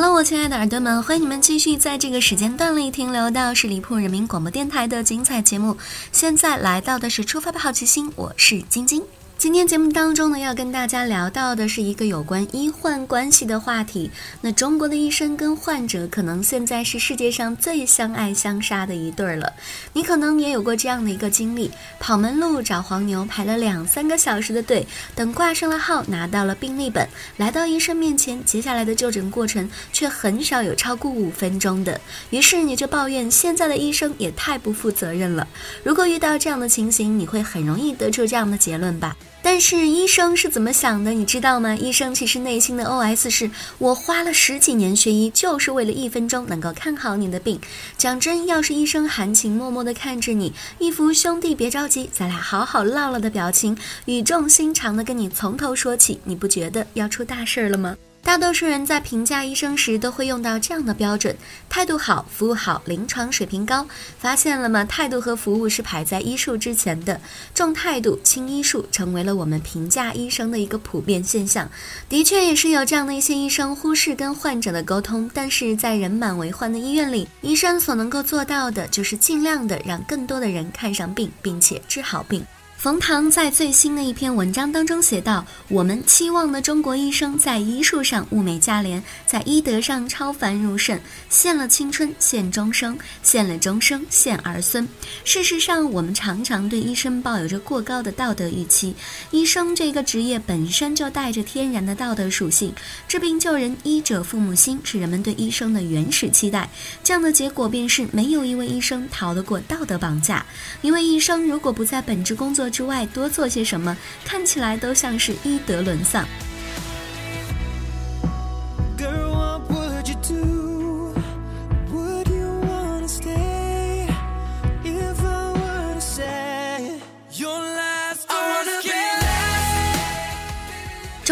Hello，我亲爱的耳朵们，欢迎你们继续在这个时间段里停留到十里铺人民广播电台的精彩节目。现在来到的是出发的好奇心，我是晶晶。今天节目当中呢，要跟大家聊到的是一个有关医患关系的话题。那中国的医生跟患者，可能现在是世界上最相爱相杀的一对儿了。你可能也有过这样的一个经历：跑门路找黄牛，排了两三个小时的队，等挂上了号，拿到了病历本，来到医生面前，接下来的就诊过程却很少有超过五分钟的。于是你就抱怨现在的医生也太不负责任了。如果遇到这样的情形，你会很容易得出这样的结论吧？但是医生是怎么想的，你知道吗？医生其实内心的 OS 是：我花了十几年学医，就是为了一分钟能够看好你的病。讲真，要是医生含情脉脉地看着你，一副兄弟别着急，咱俩好好唠唠的表情，语重心长地跟你从头说起，你不觉得要出大事了吗？大多数人在评价医生时都会用到这样的标准：态度好、服务好、临床水平高。发现了吗？态度和服务是排在医术之前的，重态度轻医术，成为了我们评价医生的一个普遍现象。的确，也是有这样的一些医生忽视跟患者的沟通。但是在人满为患的医院里，医生所能够做到的，就是尽量的让更多的人看上病，并且治好病。冯唐在最新的一篇文章当中写道：“我们期望的中国医生在医术上物美价廉，在医德上超凡入圣，献了青春献终生，献了终生献儿孙。事实上，我们常常对医生抱有着过高的道德预期。医生这个职业本身就带着天然的道德属性，治病救人，医者父母心，是人们对医生的原始期待。这样的结果便是没有一位医生逃得过道德绑架。一位医生如果不在本职工作，之外多做些什么，看起来都像是医德沦丧。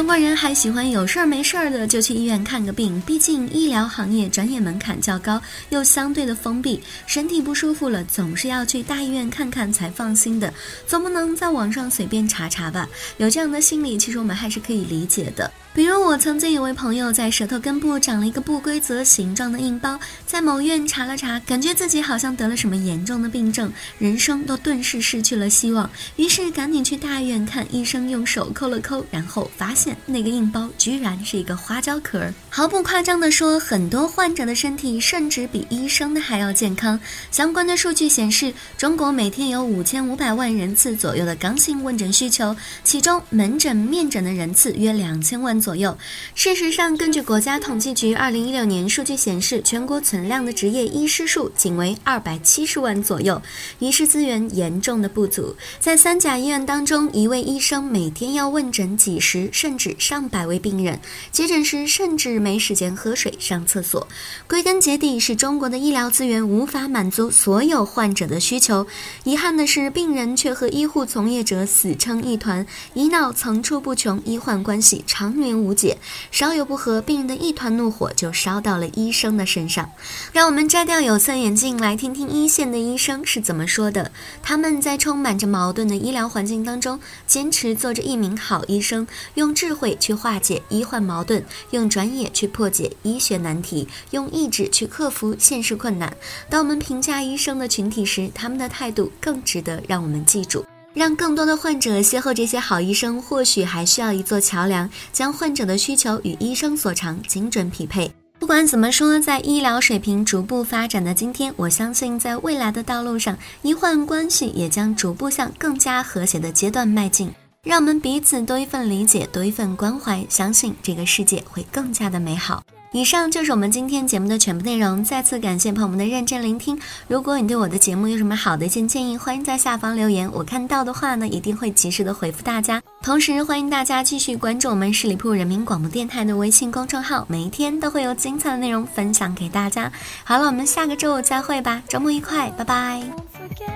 中国人还喜欢有事儿没事儿的就去医院看个病，毕竟医疗行业专业门槛较高，又相对的封闭，身体不舒服了总是要去大医院看看才放心的，总不能在网上随便查查吧？有这样的心理，其实我们还是可以理解的。比如我曾经有位朋友在舌头根部长了一个不规则形状的硬包，在某院查了查，感觉自己好像得了什么严重的病症，人生都顿时失去了希望，于是赶紧去大医院看，医生用手抠了抠，然后发现那个硬包居然是一个花椒壳。毫不夸张地说，很多患者的身体甚至比医生的还要健康。相关的数据显示，中国每天有五千五百万人次左右的刚性问诊需求，其中门诊面诊的人次约两千万。左右。事实上，根据国家统计局二零一六年数据显示，全国存量的执业医师数仅为二百七十万左右，医师资源严重的不足。在三甲医院当中，一位医生每天要问诊几十甚至上百位病人，急诊时甚至没时间喝水、上厕所。归根结底，是中国的医疗资源无法满足所有患者的需求。遗憾的是，病人却和医护从业者死撑一团，医闹层出不穷，医患关系长年。无解，稍有不和，病人的一团怒火就烧到了医生的身上。让我们摘掉有色眼镜，来听听一线的医生是怎么说的。他们在充满着矛盾的医疗环境当中，坚持做着一名好医生，用智慧去化解医患矛盾，用专业去破解医学难题，用意志去克服现实困难。当我们评价医生的群体时，他们的态度更值得让我们记住。让更多的患者邂逅这些好医生，或许还需要一座桥梁，将患者的需求与医生所长精准匹配。不管怎么说，在医疗水平逐步发展的今天，我相信在未来的道路上，医患关系也将逐步向更加和谐的阶段迈进。让我们彼此多一份理解，多一份关怀，相信这个世界会更加的美好。以上就是我们今天节目的全部内容。再次感谢朋友们的认真聆听。如果你对我的节目有什么好的一些建议，欢迎在下方留言。我看到的话呢，一定会及时的回复大家。同时，欢迎大家继续关注我们十里铺人民广播电台的微信公众号，每一天都会有精彩的内容分享给大家。好了，我们下个周五再会吧，周末愉快，拜拜。